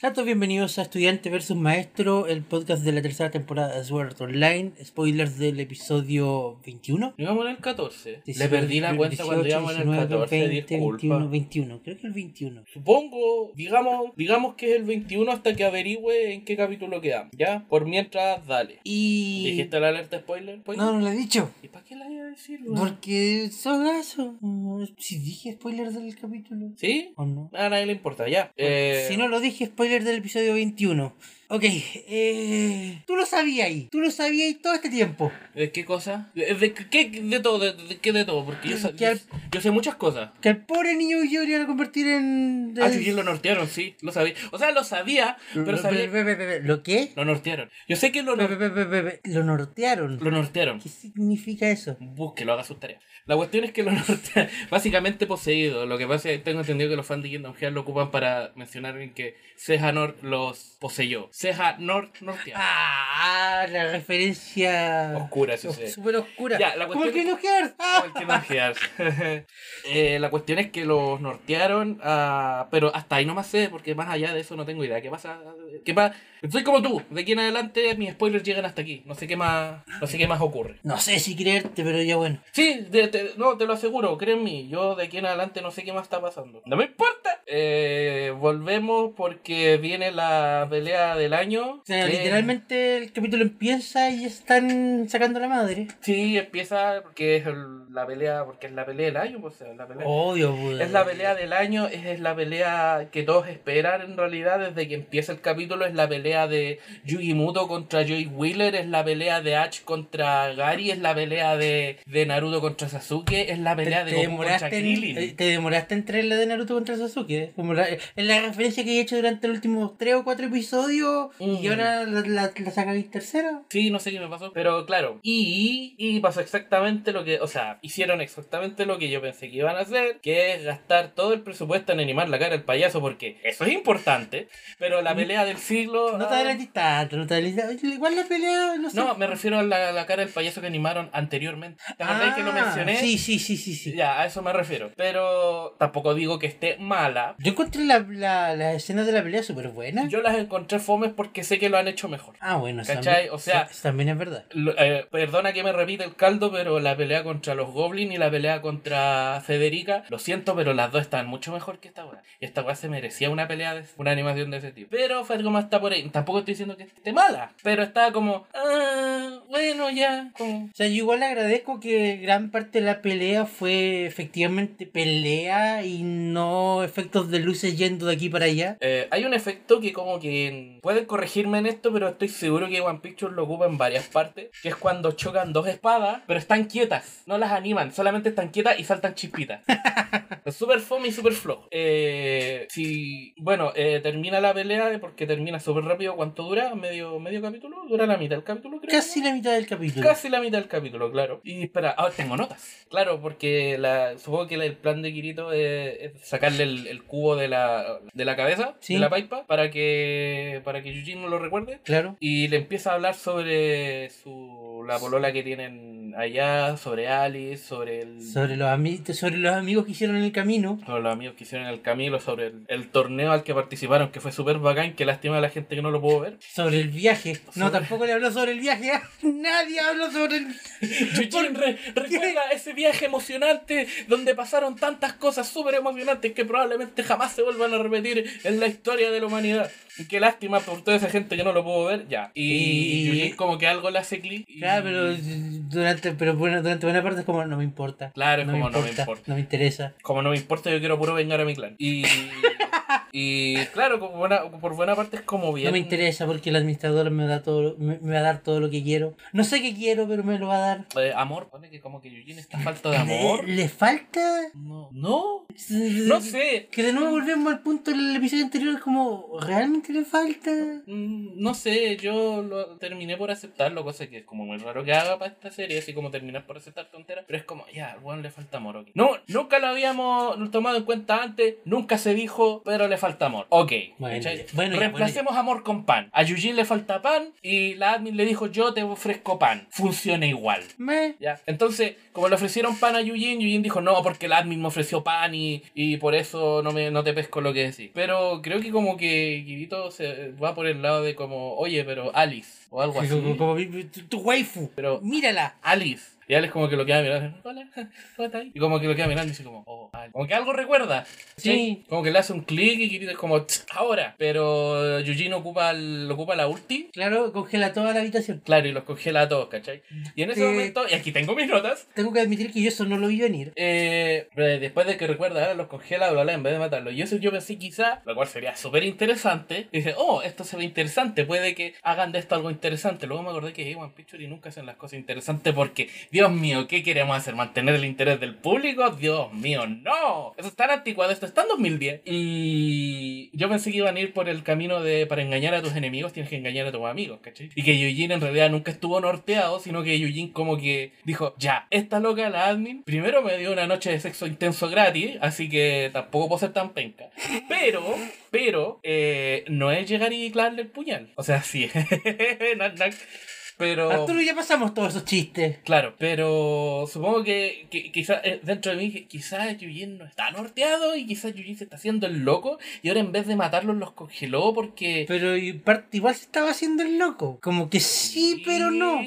Sean todos bienvenidos a Estudiante versus Maestro, el podcast de la tercera temporada de Sword Art Online. Spoilers del episodio 21. Íbamos en el 14. Le 18, perdí la cuenta cuando 18, íbamos en el 19, 14. 20, disculpa. 21, 21. Creo que el 21. Supongo, digamos, digamos que es el 21 hasta que averigüe en qué capítulo quedamos. ¿Ya? Por mientras, dale. Y... ¿Dijiste la alerta spoiler? spoiler? No, no lo he dicho. ¿Y para qué la iba a decir? weón? Porque son eso. Mm, Si dije spoiler del capítulo. ¿Sí? ¿O no? A nadie le importa, ya. Eh, Si no lo dije, spoiler del episodio 21. Ok, eh... Tú lo sabías ahí. Tú lo sabías ahí todo este tiempo. ¿De qué cosa? ¿De, de qué? De todo, de, de qué de todo? Porque yo, sa- Que al- yo sé muchas cosas. Que al pobre niño yo iban a convertir en... Ah, sí, lo nortearon, sí, lo sabía. O sea, lo sabía, pero sabía... Ve, ve, ve, ve, ¿Lo qué? Lo nortearon. Yo sé que lo, Lo nortearon. lo nortearon. ¿Qué significa eso? Búsquelo, haga sus tareas. La cuestión es que lo nortearon, básicamente poseído. Lo que pasa es que tengo entendido que los fans de Kingdom Hearts lo ocupan para mencionar en que Seja Nord los poseyó. Seja Nord norteado. Ah, la referencia... Oscura, sí, sí. Súper oscura. Ya, la Como el Kingdom Hearts. Como el Kingdom Hearts. Eh, la cuestión es que los nortearon, ah, pero hasta ahí no más sé, porque más allá de eso no tengo idea. ¿Qué pasa? ¿Qué pasa? Soy como tú, de aquí en adelante mis spoilers llegan hasta aquí. No sé qué más, no sé qué más ocurre. No sé si creerte, pero ya bueno. Sí, de- te- no, te lo aseguro, créeme, yo de aquí en adelante no sé qué más está pasando. No me importa. Eh, volvemos porque viene la pelea del año. O sea, que- literalmente el capítulo empieza y están sacando la madre. Sí, empieza porque es el- la pelea, porque es la pelea del año, pues, o sea, la pelea. Obvio, pues. Es la pelea del año, es, es la pelea que todos esperan en realidad desde que empieza el capítulo, es la pelea de Yugi Muto contra Joy Wheeler, es la pelea de Ash contra Gary, es la pelea de, de Naruto contra Sasuke, es la pelea de te Goku contra Krillin. eh, te demoraste en traer la de Naruto contra Sasuke. ¿eh? Como la- es la referencia que he hecho durante los últimos 3 o 4 episodios y Mm. ahora la, la, la sacáis tercera. Sí, no sé qué me pasó, pero claro. Y, y pasó exactamente lo que, o sea, hicieron exactamente lo que yo pensé que iban a hacer, que es gastar todo el presupuesto en animar la cara del payaso, porque eso es importante, pero la pelea del siglo... No te ah, adelantes tanto, no te adelantes. Igual la pelea, no sé. No, me refiero a la, la cara del payaso que animaron anteriormente. ¿Te acordás que lo Ah, mencioné? Sí, sí, sí, sí, sí. Ya, a eso me refiero. Pero tampoco digo que esté mala. Yo encontré la, la, la escena de la pelea súper buena. Yo las encontré fomes porque sé que lo han hecho mejor. Ah, bueno, ¿Cachai? O sea- también es verdad. Lo- eh, perdona que me repita el caldo, pero la pelea contra los Goblins y la pelea contra Federica, lo siento, pero las dos están mucho mejor que esta weá. Y esta weá se merecía una pelea, de, una animación de ese tipo. Pero fue algo más está por ahí. Tampoco estoy diciendo que esté mala, pero estaba como, ah, bueno, ya. Como... O sea, yo igual agradezco que gran parte la pelea fue efectivamente pelea y no efectos de luces yendo de aquí para allá. Eh, hay un efecto que como que pueden corregirme en esto, pero estoy seguro que One Picture lo ocupa en varias partes, que es cuando chocan dos espadas, pero están quietas, no las animan, solamente están quietas y saltan chispitas. es súper fome y súper flojo. Eh, si, bueno, eh, termina la pelea porque termina súper rápido. ¿Cuánto dura? ¿Medio, medio capítulo? ¿Dura la mitad del capítulo? Creo. Casi la mitad del capítulo. Casi la mitad del capítulo, claro. Y espera, ah, tengo notas. Claro, porque la, supongo que el plan de Kirito es, es sacarle el, el cubo de la, de la cabeza, Sí. de la paipa, para que para que Yujin no lo recuerde. Claro. Y le empieza a hablar sobre su la polola que tienen allá, sobre Alice, sobre el Sobre los, sobre los amigos que hicieron en el camino. sobre los amigos que hicieron el camino, sobre el, el torneo al que participaron, que fue súper bacán, que lástima a la gente que no lo pudo ver. Sobre el viaje. No, tampoco le habló sobre el viaje. Nadie habló sobre el Yujin, re- recuerda ese viaje emocionante donde pasaron tantas cosas súper emocionantes que probablemente jamás se vuelvan a repetir en la historia de la humanidad. Y Qué lástima por toda esa gente que no lo pudo ver, ya. Y, Y- como que algo le hace clic. y- Claro, pero durante, pero bueno, durante buena parte es como no me importa. Claro, es no como me no me importa, importa. no me interesa. Como no me importa, yo quiero puro vengar a mi clan. Y, y claro, como buena- por buena parte es como bien. No me interesa porque el administrador me da todo, me, me va a dar todo lo que quiero. No sé qué quiero, pero me lo va a dar. Eh, amor, pone que como que Yujin está falta de amor. ¿Le, le falta? No, no, no sé. Que de nuevo volvemos al punto del episodio anterior, es como, ¿realmente le falta? Mm, No sé, yo lo terminé por aceptarlo, cosa que es como muy raro que haga para esta serie, así como terminar por aceptar tonteras, pero es como, ya, al weón le falta amor, ok. No, nunca lo habíamos tomado en cuenta antes, nunca se dijo, pero le falta amor. Ok. Bueno, ¿cachai? ya, bueno, ya, Reemplacemos amor con pan. A Yujin le falta pan y la admin le dijo, yo te ofrezco pan. Funciona igual. Me. ¿Ya? Entonces, como le ofrecieron pan a Yujin, Yujin dijo, no, porque el admin me ofreció pan y, y por eso no, me, no te pesco lo que decís. Pero creo que como que Kirito momento se va por el lado de como, oye, pero Alice, o algo así. Como, como tu, tu waifu. Pero- Mírala. Alice. Y Alex como que lo queda mirando, hola, ¿cómo estás? Y como que lo queda mirando y dice como, oh, Alice. Como que algo recuerda. Sí. Como que le hace un clic y grita como, "Tsk, ahora. Pero Eugene ocupa, el- ocupa la ulti. Claro, congela toda la habitación. Claro, y los congela a todos, ¿cachai? Y en ese Sí. momento, y aquí tengo mis notas, Tengo que admitir que yo eso no lo vi venir. eh, eh, después de que recuerda, ahora los congela, bla, bla, en vez de matarlos. Y eso yo pensé quizá, lo cual sería súper interesante. Dice, oh, esto se ve interesante, puede que hagan de esto algo interesante. Luego me acordé que One Picture y nunca hacen las cosas interesantes porque, Dios mío, ¿qué queremos hacer? ¿Mantener el interés del público? Dios mío, no. Eso es tan anticuado, esto está en 2010. Y yo pensé que iban a ir por el camino de, para engañar a tus enemigos, tienes que engañar a tus amigos, ¿cachai? Y que Eugene en realidad nunca estuvo norteado, sino que Eugene como que dijo, ya, esta loca, la admin, primero me dio una noche de sexo intenso gratis, así que tampoco puedo ser tan penca. Pero, pero, eh, no es llegar y clavarle el puñal. O sea, sí. Nac, nac. Pero... Arturo, ya pasamos todos esos chistes. Claro, pero supongo que, que quizás dentro de mí, quizás Yujin no está norteado y quizás Yujin se está haciendo el loco y ahora en vez de matarlos los congeló porque... Pero igual se estaba haciendo el loco. Como que sí, pero no.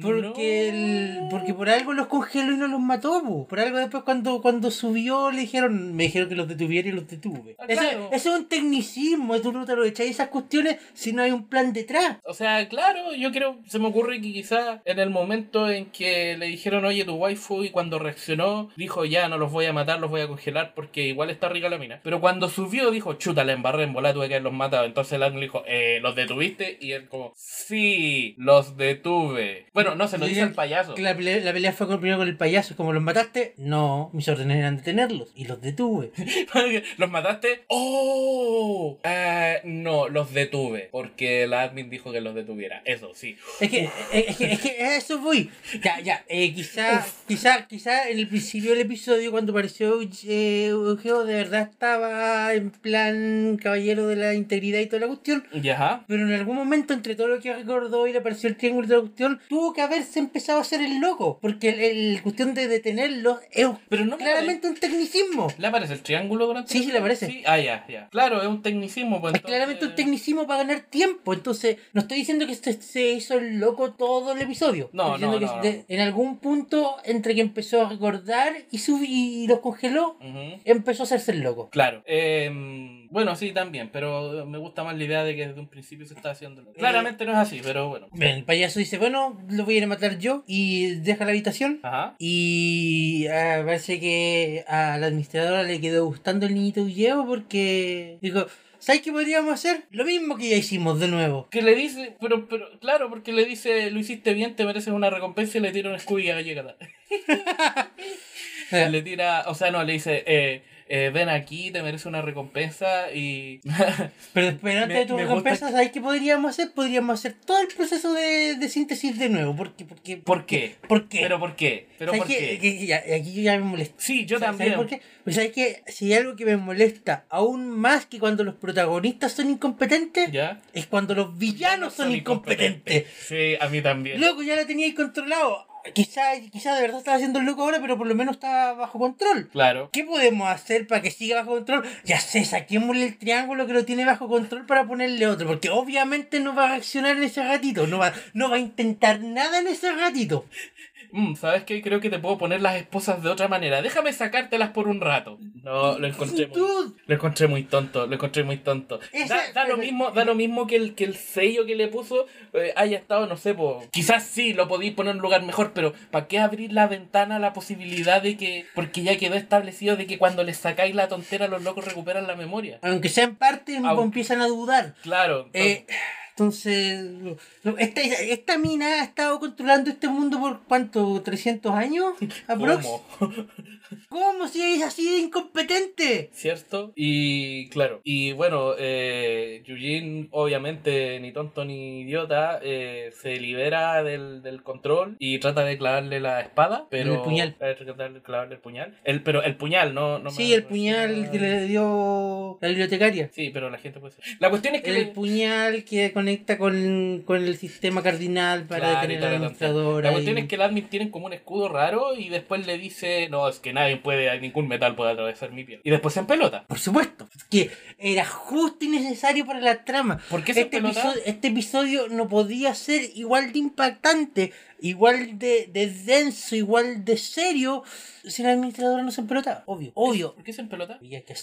Porque, el, porque por algo los congeló y no los mató. po. Por algo después cuando, cuando subió le dijeron, me dijeron que los detuviera y los detuve. Ah, Eso, claro. eso es un tecnicismo, tú no te lo echáis esas cuestiones si no hay un plan detrás. O sea, claro, yo creo, se me ocurre que quizás en el momento en que le dijeron, oye, tu waifu, y cuando reaccionó, dijo, ya, no los voy a matar, los voy a congelar porque igual está rica la mina. Pero cuando subió, dijo, chuta, la embarré en bola, tuve que haberlos matado. Entonces el ángel dijo, eh, ¿los detuviste? Y él como, sí, los detuve. Bueno, no, se lo dice el payaso. La pelea, la pelea fue con, primero con el payaso. Como los mataste, no, mis órdenes eran detenerlos y los detuve. ¿Los mataste? ¡Oh! Eh, no, los detuve. Porque la admin dijo que los detuviera. Eso, sí. Es que, es que, es que eso voy. Ya, ya, eh, quizá, quizá, quizá en el principio del episodio, cuando apareció eh, Eugeo, de verdad estaba en plan caballero de la integridad y toda la cuestión. Ya. Pero en algún momento, entre todo lo que recordó y le apareció el triángulo toda la cuestión, tuvo que haberse empezado a hacer el loco. Porque el, el cuestión de detenerlo es Pero no me claramente un tecnicismo. ¿Le aparece el triángulo durante Sí, la sí, le aparece. Sí, ah, ya, ya. Claro, es un tecnicismo. Pues, Es claramente un tecnicismo para ganar tiempo. Entonces, no estoy diciendo que se, se hizo el loco todo el episodio. No, Estoy no, que no, de- en algún punto, entre que empezó a recordar y, y los congeló, empezó a hacerse el loco. Claro. Em, bueno, sí, también, pero me gusta más la idea de que desde un principio se está haciendo. Claramente no es así, pero bueno. El payaso dice, bueno, lo voy a ir a matar yo y deja la habitación. Ajá. Y ah, parece que a la administradora le quedó gustando el niñito Ulleo porque dijo, ¿sabes qué podríamos hacer? Lo mismo que ya hicimos de nuevo. Que le dice, pero, pero, claro, porque le dice, lo hiciste bien, te mereces una recompensa y le tira un Scooby a Gallegata. le tira, o sea, no, le dice, eh, eh, ven aquí, te mereces una recompensa y... Pero, Me- de tu me recompensa, gusta- ¿sabes qué podríamos hacer? Podríamos hacer todo el proceso de, de síntesis de nuevo. Porque, porque, ¿Por qué? ¿Por qué? ¿Pero por qué? ¿Pero ¿Sabes por qué? qué? Que- que ya- aquí yo ya me molesta. Sí, yo ¿Sabes- también. ¿Sabes por qué? Pues sabes que si hay algo que me molesta aún más que cuando los protagonistas son incompetentes, ¿Ya? es cuando los villanos son incompetentes. Sí, a mí también. Loco, ya la teníais controlado. Quizá, quizá de verdad estaba haciendo el loco ahora, pero por lo menos está bajo control. Claro. ¿Qué podemos hacer para que siga bajo control? Ya sé, saquémosle el triángulo que lo tiene bajo control para ponerle otro, porque obviamente no va a reaccionar en ese ratito, no va, no va a intentar nada en ese ratito. Mm, ¿Sabes qué? Creo que te puedo poner las esposas de otra manera. Déjame sacártelas por un rato. No, lo encontré muy, lo encontré muy tonto. Lo encontré muy tonto. Da, da lo mismo, da lo mismo que el, que el sello que le puso eh, haya estado, no sé, po, quizás sí lo podéis poner en un lugar mejor, pero ¿para qué abrir la ventana a la posibilidad de que, porque ya quedó establecido de que cuando les sacáis la tontera los locos recuperan la memoria? aunque sea en parte, empiezan a dudar. Claro. Eh, entonces, esta, esta mina ha estado controlando este mundo por cuánto, 300 años, aprox. ¿Cómo? ¿Cómo si es así de incompetente? ¿Cierto? Y claro, y bueno, eh, Yujin obviamente ni tonto ni idiota eh, se libera del, del control y trata de clavarle la espada, pero... El puñal. trata de clavarle el puñal. El, pero el puñal, no... no sí, me- el puñal que le dio la bibliotecaria. Sí, pero la gente puede ser. La cuestión es que... El le- puñal que con conecta con, con el sistema cardinal para Claro, detener la cuestión y- es que el admin tienen como un escudo raro y después le dice, no, es que nadie puede, ningún metal puede atravesar mi piel. Y después se empelota. Por supuesto, que era justo y necesario para la trama. ¿Por qué se Este episodio, este episodio no podía ser igual de impactante, igual de, de denso, igual de serio, si la administradora no se empelotaba. Obvio, obvio. ¿Por qué se empelota?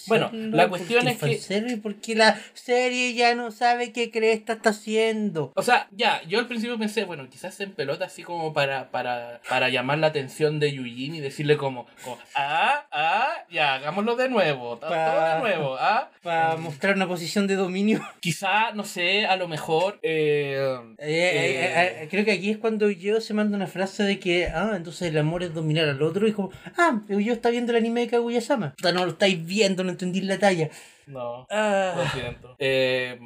Bueno, la cuestión es que- fanservice, Porque la serie ya no sabe qué cresta está haciendo. O sea, ya, yo al principio pensé, bueno, quizás se empelota así como para, para, para llamar la atención de Yujin y decirle como, como, ah, ah, ya, hagámoslo de nuevo, to- todo Pa- de nuevo, ah. Para mostrar una posición de dominio. Quizá, no sé, a lo mejor, eh, Eh, eh, eh, creo que aquí es cuando yo se manda una frase de que, ah, entonces el amor es dominar al otro. Y como, ah, yo está viendo el anime de Kaguya-sama. O sea, no lo estáis viendo, no entendí la talla. no. Lo Ah, siento. Eh,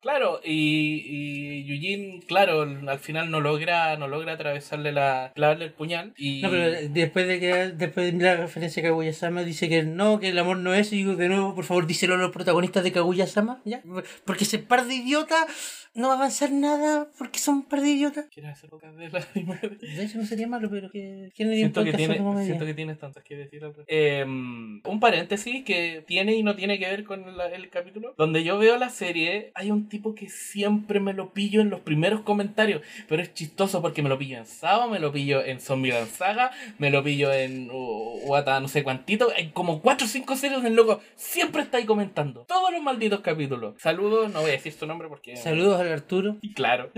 claro, y, y Yujin, claro, al final no logra, no logra atravesarle la, clavarle el puñal. Y... no, pero después de que después de la referencia a Kaguya-sama dice que no, que el amor no es. Y digo, de nuevo, por favor, díselo a los protagonistas de Kaguya-sama, ¿ya? Porque ese par de idiotas no va a avanzar nada porque son un par de idiotas. ¿Quieres hacer podcast de la anime? De hecho, no sería malo, pero que. ¿Quién haría un Siento que, tiene, siento que tienes tantas que decir. Eh, un paréntesis que tiene y no tiene que ver con la- el capítulo. Donde yo veo la serie, hay un tipo que siempre me lo pillo en los primeros comentarios. Pero es chistoso porque me lo pillo en Sao, me lo pillo en Zombieland Saga, me lo pillo en uh, Wata no sé cuantito. Hay como 4 o 5 series del loco. Siempre está ahí comentando. Todos los malditos capítulos. Saludos, no voy a decir su nombre porque... Saludos al Arturo. Claro.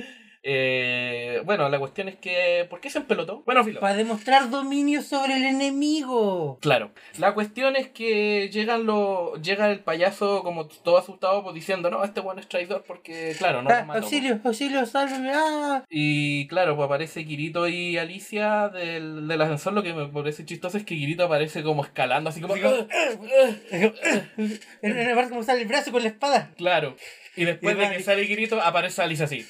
Eh, bueno, la cuestión es que... ¿Por qué se empelotó? Bueno, filo. Para demostrar dominio sobre el enemigo. Claro. La cuestión es que llegan los, llega el payaso como todo asustado pues, diciendo, no, este bueno es traidor porque, claro, no Ah, lo mató. auxilio, auxilio, sálveme. Ah. Y claro, pues aparece Kirito y Alicia del, del ascensor. Lo que me parece chistoso es que Kirito aparece como escalando, así como... "Ah, ah". En parte como sale el brazo con la espada. Claro. Y después Y de que sale Kirito, aparece Alicia así.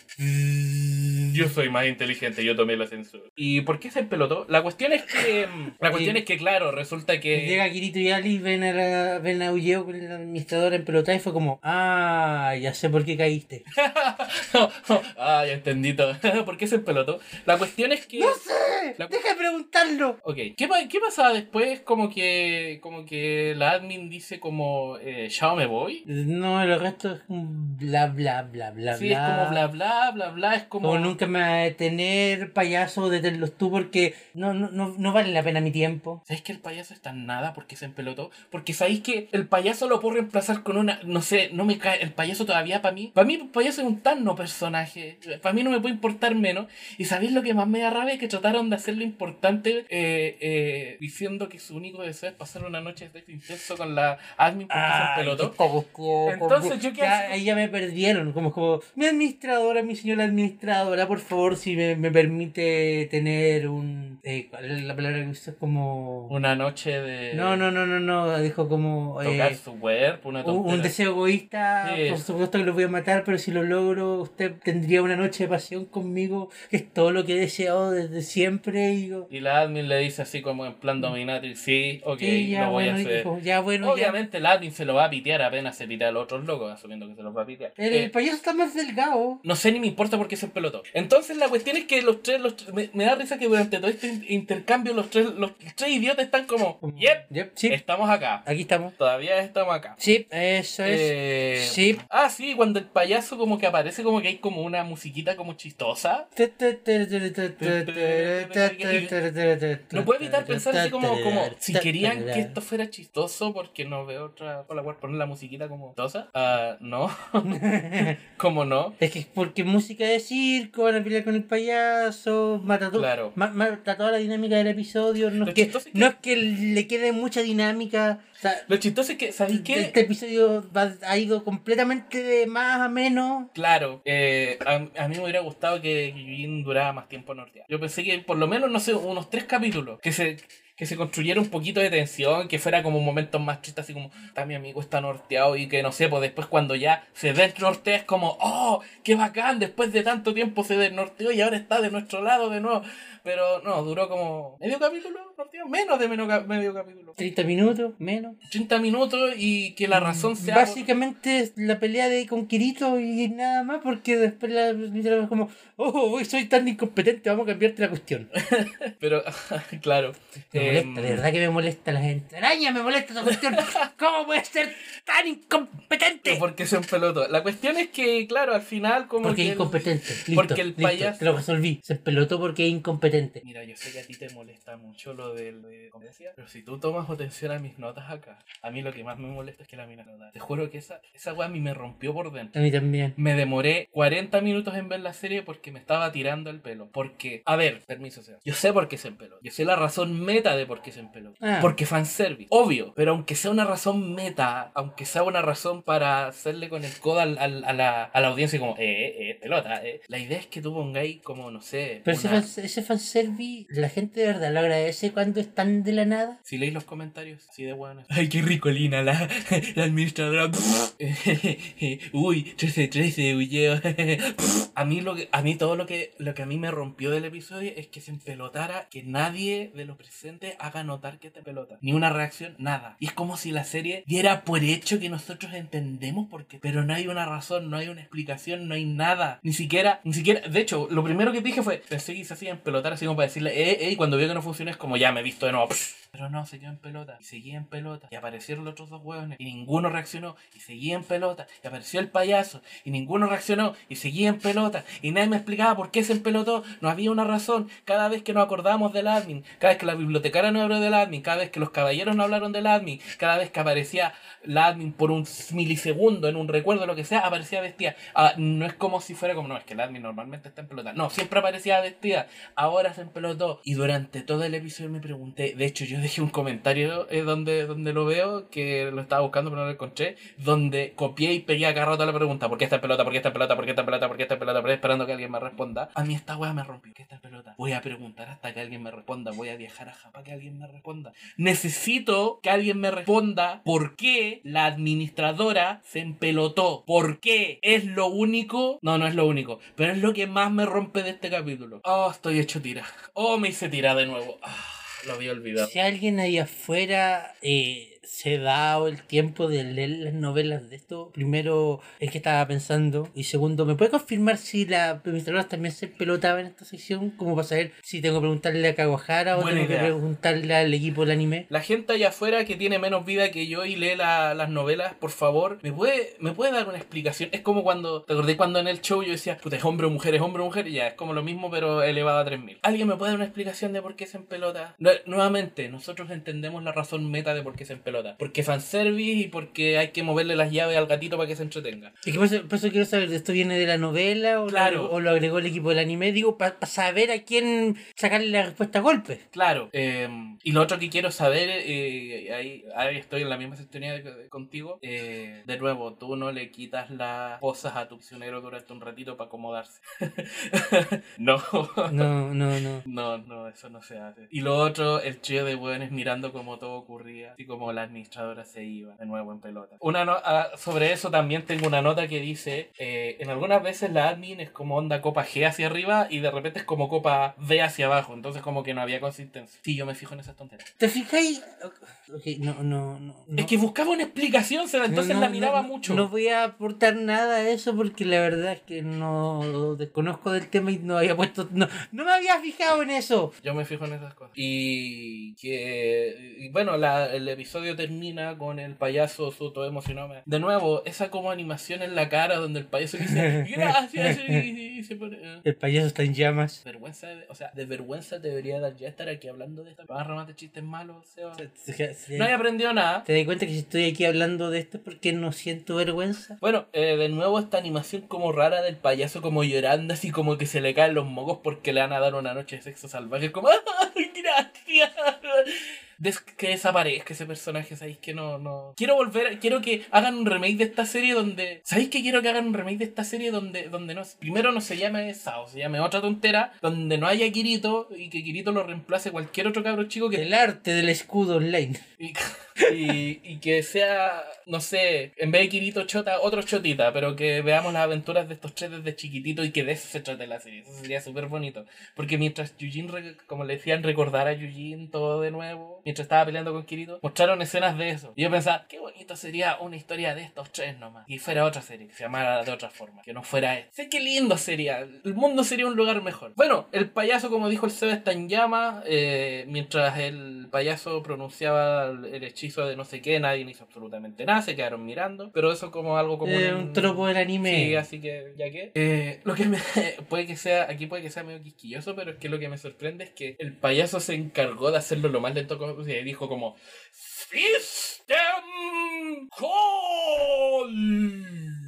Yo soy más inteligente, yo tomé el ascensor. ¿Y por qué se empelotó? La cuestión es que... La cuestión es que, claro, resulta que... Llega Kirito y Ali, ven a, la, ven a Ulleo con el administrador en pelota y fue como, ah, ya sé por qué caíste. ah, ya entendí todo. ¿Por qué se empelotó? La cuestión es que... ¡No sé! La- ¡Deja de preguntarlo! Ok, ¿qué, qué pasaba después? Como que como que la admin dice como, eh, ya me voy. No, el resto es un bla bla bla bla Sí, bla. es como bla bla bla bla, es como... Como nunca me va a detener, payaso, deténlos tú porque no, no, no, no vale la pena mi tiempo. ¿Sabéis que el payaso está en nada porque se empelotó? Porque sabéis que el payaso lo puedo reemplazar con una. No sé, no me cae. El payaso todavía para mí. Para mí, el payaso es un tan no personaje. Para mí no me puede importar menos. Y sabéis lo que más me da rabia que trataron de hacerlo importante eh, eh, diciendo que su único deseo es pasar una noche de sexo intenso con la admin porque se empelotó. Entonces, ¿yo qué ahí ya me perdieron, como, como, mi administradora, mi señora administradora, por favor, si me, me permite tener un, eh, ¿cuál es la palabra que usas? Como... Una noche de. No, no, no, no, no, dijo como... Tocar eh, su cuerpo, una un, tontera. un deseo egoísta, Sí. por supuesto que lo voy a matar, pero si lo logro, usted tendría una noche de pasión conmigo, que es todo lo que he deseado desde siempre. Y Y la admin le dice así como en plan dominatrix, sí, ok, sí, ya lo voy bueno, a hacer. hijo, ya bueno, ya. Obviamente el admin se lo va a pitear apenas se pitea a los otros locos, asumiendo que se los va a pitear. El, Eh, el payaso está más delgado. no sé ni me importa por qué se pelotó. Entonces la cuestión es que los tres, los tres- me, me da risa que durante todo este in- intercambio los tres, los tres idiotas están como, yep, Yep, sí, estamos acá. aquí estamos. Todavía estamos acá. Sí, eso es. Eh, Sí. Ah, sí, cuando el payaso como que aparece como que hay como una musiquita como chistosa. No puedo evitar pensar así como, como si querían que esto fuera chistoso porque no veo otra por la cual poner la musiquita como chistosa. Ah, no. ¿Cómo no? Es que es porque música de circo, van a pelear con el payaso, mata, todo, Claro. ma- toda la dinámica del episodio. No es, que, es que- no es que le quede mucha dinámica. O sea, Lo chistoso es que, ¿sabéis qué? este episodio va- ha ido completamente de más a menos. Claro, eh, a, a mí me hubiera gustado que Yujin durara más tiempo norteado. Yo pensé que por lo menos, no sé, unos tres capítulos. Que se que se construyera un poquito de tensión, que fuera como un momento más triste, así como, está mi amigo está norteado y que no sé, pues después cuando ya se desnortea es como, oh, qué bacán, después de tanto tiempo se desnorteó y ahora está de nuestro lado de nuevo. Pero no, duró como medio capítulo, norteado, menos de menos, ca- medio capítulo. 30 minutos, menos. 30 minutos y que la razón sea... Básicamente es la pelea de con Kirito y nada más, porque después la la- como, oh, hoy soy tan incompetente, vamos a cambiarte la cuestión. Pero, claro. Me Em, molesta, de verdad que me molesta la gente. Araña, me molesta esa cuestión. ¿Cómo puedes ser tan incompetente? Porque se empelotó. La cuestión es que, claro, al final como Porque que es el- incompetente. Listo, porque el listo, payaso- Te lo resolví. Se pelotó porque es incompetente. Mira, yo sé que a ti te molesta mucho lo del de competencia, pero si tú tomas atención a mis notas acá, a mí lo que más me molesta es que la mina no da. Te juro que esa, esa weá a mí me rompió por dentro. A mí también. Me demoré 40 minutos en ver la serie porque me estaba tirando el pelo. Porque, a ver, permiso sea. Yo sé por qué se empeló. Yo sé la razón meta de por qué se empeló. Ah. Porque fanservice. Obvio. Pero aunque sea una razón meta, aunque sea una razón para hacerle con el codo al- al- a, la, a la audiencia como, eh, eh, pelota, eh. La idea es que tú pongáis como, no sé. Pero ese, una- ese fanservice, la gente de verdad lo agradece cuando están de la nada. Si leéis los comentarios, así de buenos. Ay, qué ricolina la, la administradora. Uy, 13-13, huyeo. A mí lo que, a mí todo lo que, lo que a mí me rompió del episodio es que se empelotara, que nadie de los presentes haga notar que te pelota. Ni una reacción, nada. Y es como si la serie diera por hecho que nosotros entendemos por qué. Pero no hay una razón, no hay una explicación, no hay nada. Ni siquiera, ni siquiera. De hecho, lo primero que dije fue, pensé que se hacía en así como para decirle, eh, eh, y cuando vio que no funciona es como ya me he visto de nuevo. Pero no, se quedó en pelota. Y seguía en pelota. Y aparecieron los otros dos hueones. Y ninguno reaccionó. Y seguía en pelota. Y apareció el payaso. Y ninguno reaccionó. Y seguía en pelota. Y nadie me explicaba por qué se empelotó. No había una razón. Cada vez que nos acordábamos del admin. Cada vez que la bibliotecaria no habló del admin. Cada vez que los caballeros no hablaron del admin. Cada vez que aparecía la admin por un milisegundo en un recuerdo, lo que sea, aparecía vestida. Ah, no es como si fuera como, no, es que el admin normalmente está en pelota. No, siempre aparecía vestida. Ahora se empelotó. Y durante todo el episodio me pregunté, de hecho yo dejé un comentario eh, donde, donde lo veo, que lo estaba buscando pero no lo encontré, donde copié y pegué a cada rato la pregunta, ¿por qué está en pelota? ¿Por qué está en pelota? ¿Por qué está en pelota? ¿Por qué está en pelota? Pero esperando que alguien me responda. A mí esta weá me rompió. ¿Qué está en pelota? Voy a preguntar hasta que alguien me responda. Voy a viajar a Japón que alguien me responda. Necesito que alguien me responda por qué la administradora se empelotó. ¿Por qué? ¿Es lo único? No, no es lo único. Pero es lo que más me rompe de este capítulo. Oh, estoy hecho Oh, me hice tira de nuevo. Ah, lo había olvidado. Si alguien ahí afuera eh, se da el tiempo de leer las novelas de esto, primero es que estaba pensando, y segundo, ¿me puede confirmar si la administradora también se pelotaba en esta sección? Como para saber si tengo que preguntarle a Kawahara o Buena tengo que preguntarle al equipo del anime. La gente allá afuera que tiene menos vida que yo y lee la- las novelas, por favor, ¿me puede, ¿me puede dar una explicación? Es como cuando, ¿te acordé cuando en el show yo decía, puta, es hombre o mujer, es hombre o mujer? Y ya, es como lo mismo, pero elevado a 3000. ¿Alguien me puede dar una explicación de por qué se empelota? Nuevamente, nosotros entendemos la razón meta de por qué se empelota. Porque fanservice y porque hay que moverle las llaves al gatito para que se entretenga. Es que por eso, por eso quiero saber, ¿esto viene de la novela o, Claro. lo, o lo agregó el equipo del anime? Digo, para saber a quién sacarle la respuesta a golpe. Claro, eh, y lo otro que quiero saber, eh, ahí, ahí estoy en la misma sintonía contigo, eh, de nuevo, tú no le quitas las cosas a tu prisionero durante un ratito para acomodarse. no. No, no, no. No, no, eso no se hace. Y lo otro, el trío de buenos mirando cómo todo ocurría, así como la administradora se iba de nuevo en pelota. Una no- ah, sobre eso también tengo una nota que dice, eh, en algunas veces la admin es como onda copa G hacia arriba y de repente es como copa D hacia abajo, entonces como que no había consistencia. Sí, yo me fijo en esas tonterías. ¿Te fijáis? Ok, no, no, no. no. Es que buscaba una explicación, Seba, entonces No, la miraba mucho. No voy a aportar nada a eso porque la verdad es que no desconozco del tema y no había puesto. No, no me había fijado en eso. Yo me fijo en esas cosas. Y que, y bueno, la- el episodio termina con el payaso su todo emocionado. De nuevo, esa como animación en la cara donde el payaso dice gracias y, y- y se pone... eh. El payaso está en llamas. Vergüenza, o sea, de vergüenza debería dar ya estar aquí hablando de esto. Para remate chistes malos, Seba. ¿Se- se- se- No he aprendido nada. ¿Te das cuenta que si estoy aquí hablando de esto es porque no siento vergüenza? Bueno, eh, de nuevo esta animación como rara del payaso como llorando así como que se le caen los mocos porque le van a dar una noche de sexo salvaje. Como, ¡ay, gracias! Des- que desaparezca ese personaje, ¿sabéis que no, no? Quiero volver, quiero que hagan un remake de esta serie donde... ¿Sabéis que quiero que hagan un remake de esta serie donde, donde no, primero no se llame Sao, se llame otra tontera, donde no haya Kirito y que Kirito lo reemplace cualquier otro cabro chico que El arte del escudo online. y, y- y que sea, no sé, en vez de Kirito Chota, otro Chotita, pero que veamos las aventuras de estos tres desde chiquitito y que de eso se trate la serie. Eso sería súper bonito. Porque mientras Yujin, como le decían, recordara a Yujin todo de nuevo, mientras estaba peleando con Kirito, mostraron escenas de eso. Y yo pensaba, qué bonito sería una historia de estos tres nomás. Y fuera otra serie, que se llamara de otra forma, que no fuera esto. Sé qué lindo sería. El mundo sería un lugar mejor. Bueno, el payaso, como dijo el Seba, está en llama. eh, mientras el payaso pronunciaba el- hechizo de no sé qué, nadie hizo absolutamente nada, se quedaron mirando. Pero eso como algo como Eh, un tropo del anime. Sí, así que ya que. Eh, lo que me puede que sea, aquí puede que sea medio quisquilloso, pero es que lo que me sorprende es que el payaso se encargó de hacerlo lo más lento como dijo como System Call.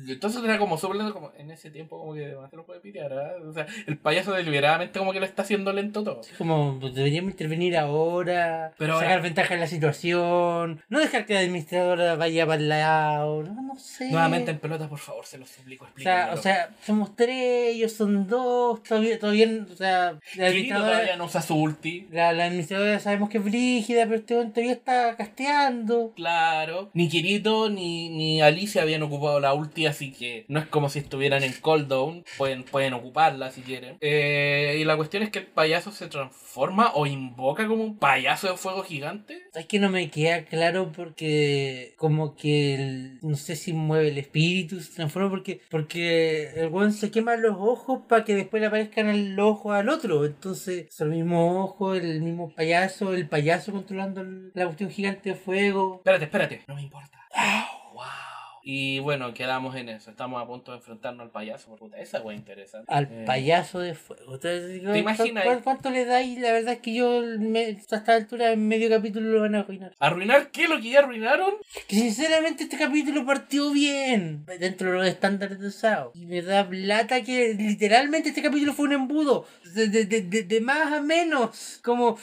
Entonces era como súper lento, como en ese tiempo como que además se lo puede pitear, ¿ah? O sea, el payaso deliberadamente como que lo está haciendo lento todo. Como pues, deberíamos intervenir ahora, Pero sacar ahora- ventaja de la situación, no dejar que la administradora vaya para el lado, no, no sé. Nuevamente en pelota, por favor, se lo suplico, O sea, o sea, somos tres, ellos son dos, todavía, todavía o sea, la administradora, todavía no usa su ulti. la, la administradora sabemos que es brígida, pero este todavía está casteando. Claro. Ni Kirito ni, ni Alicia habían ocupado la ulti, así que no es como si estuvieran en cooldown. Pueden, pueden ocuparla si quieren. Eh, y la cuestión es que el payaso se transforma o invoca como un payaso de fuego gigante. Es que no me queda claro porque como que el- no sé si mueve el espíritu, se transforma porque porque el weón se quema los ojos para que después le aparezcan el ojo al otro. Entonces son el mismo ojo, el mismo payaso, el payaso controlando la cuestión gigante de fuego. Espérate, espérate. No me importa. Wow. Y bueno, quedamos en eso. Estamos a punto de enfrentarnos al payaso. Por puta, esa wea interesante. Al Eh, payaso de fuego. ¿Te imaginas? ¿cuánto, cuánto le dais? La verdad es que yo me- a esta altura en medio capítulo lo van a arruinar. ¿Arruinar qué? ¿Lo que ya arruinaron? Que sinceramente este capítulo partió bien dentro de los estándares de Sao. Y me da plata que literalmente este capítulo fue un embudo. De, de, de, de- de más a menos. Como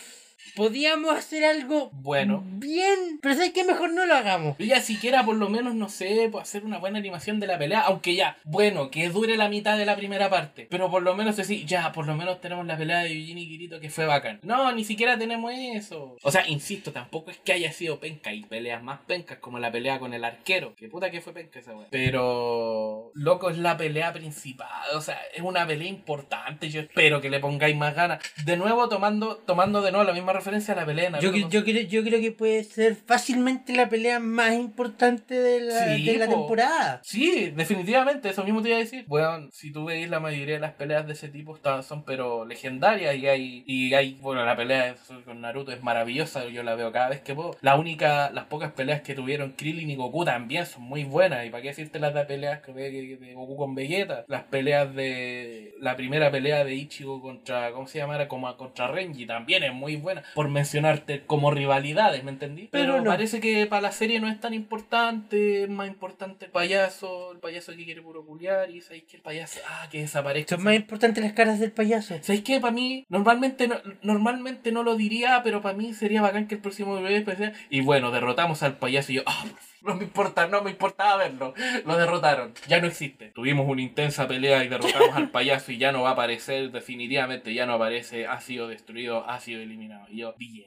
podíamos hacer algo Bueno. bien. Pero ¿sabes qué? Mejor no lo hagamos. Yo ya siquiera por lo menos, no sé, pues, hacer una buena animación de la pelea, aunque ya, bueno, que dure la mitad de la primera parte, pero por lo menos decir, ya, por lo menos tenemos la pelea de Eugene y Kirito que fue bacán. No, ni siquiera tenemos eso. O sea, insisto, tampoco es que haya sido penca, hay peleas más pencas, como la pelea con el arquero, que puta que fue penca esa wea. Pero, loco, es la pelea principal, o sea, es una pelea importante, yo espero que le pongáis más ganas. De nuevo, tomando, tomando de nuevo la misma referencia a la pelea Yo, que- yo, creo, yo creo que puede ser fácilmente la pelea más importante de la, Sí, de la po. temporada. Sí, definitivamente, eso mismo te iba a decir. Bueno, si tú veis la mayoría de las peleas de ese tipo están, son pero legendarias y hay, y hay, bueno, la pelea con Naruto es maravillosa, yo la veo cada vez que puedo. La única, las pocas peleas que tuvieron Krillin y Goku también son muy buenas. Y para qué decirte las de peleas que de, de Goku con Vegeta, las peleas de, la primera pelea de Ichigo contra, ¿cómo se llamara? Como contra Renji también es muy buena. Por mencionarte como rivalidades, ¿me entendí? Pero Pero no. parece que para la serie no es tan importante, es más importante el payaso, el payaso que quiere puro culiar y sabéis que el payaso, ah, que desaparezca. Son más importantes las caras del payaso. ¿Sabéis qué? Para mí, normalmente no, normalmente no lo diría, pero para mí sería bacán que el próximo bebé especial. Y bueno, derrotamos al payaso y yo, ah, por fin, no me importa, no me importaba verlo. Lo derrotaron, ya no existe. Tuvimos una intensa pelea y derrotamos al payaso y ya no va a aparecer, definitivamente ya no aparece, ha sido destruido, ha sido eliminado. Y yo, bien.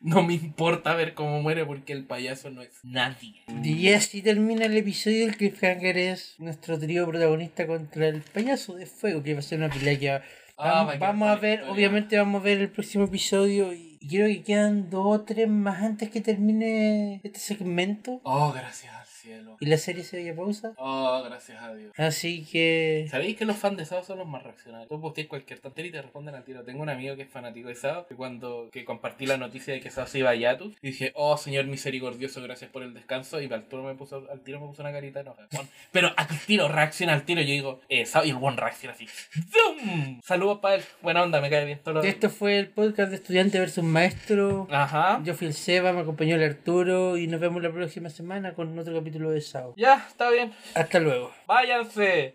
No me importa ver cómo muere porque el payaso no es nadie. Y así termina el episodio. El cliffhanger es nuestro trío protagonista contra el payaso de fuego, que va a ser una pelea que Ah, vamos, va a vamos a ver, obviamente vamos a ver el próximo episodio y creo que quedan dos o tres más antes que termine este segmento. Oh, gracias cielo. y la serie se vaya a pausa. Oh, gracias a Dios. Así que ¿Sabéis que los fans de Sao son los más reaccionarios? Tú posteas cualquier tontería y te responden al tiro. Tengo un amigo que es fanático de Sao, que cuando que compartí la noticia de que Sao se iba a Yatus, dije, oh señor misericordioso, gracias por el descanso, y al tiro me puso, al tiro me puso una carita enojada. Bueno, pero al tiro, reacciona al tiro, yo digo, eh, Sao, y el buen reacciona así. ¡Zum! Saludos para él, buena onda, me cae bien todo lo esto fue el podcast de estudiante versus maestro. Ajá. Yo fui el Seba, me acompañó el Arturo y nos vemos la próxima semana con otro capítulo de Sao. Ya, está bien. Hasta luego. Váyanse.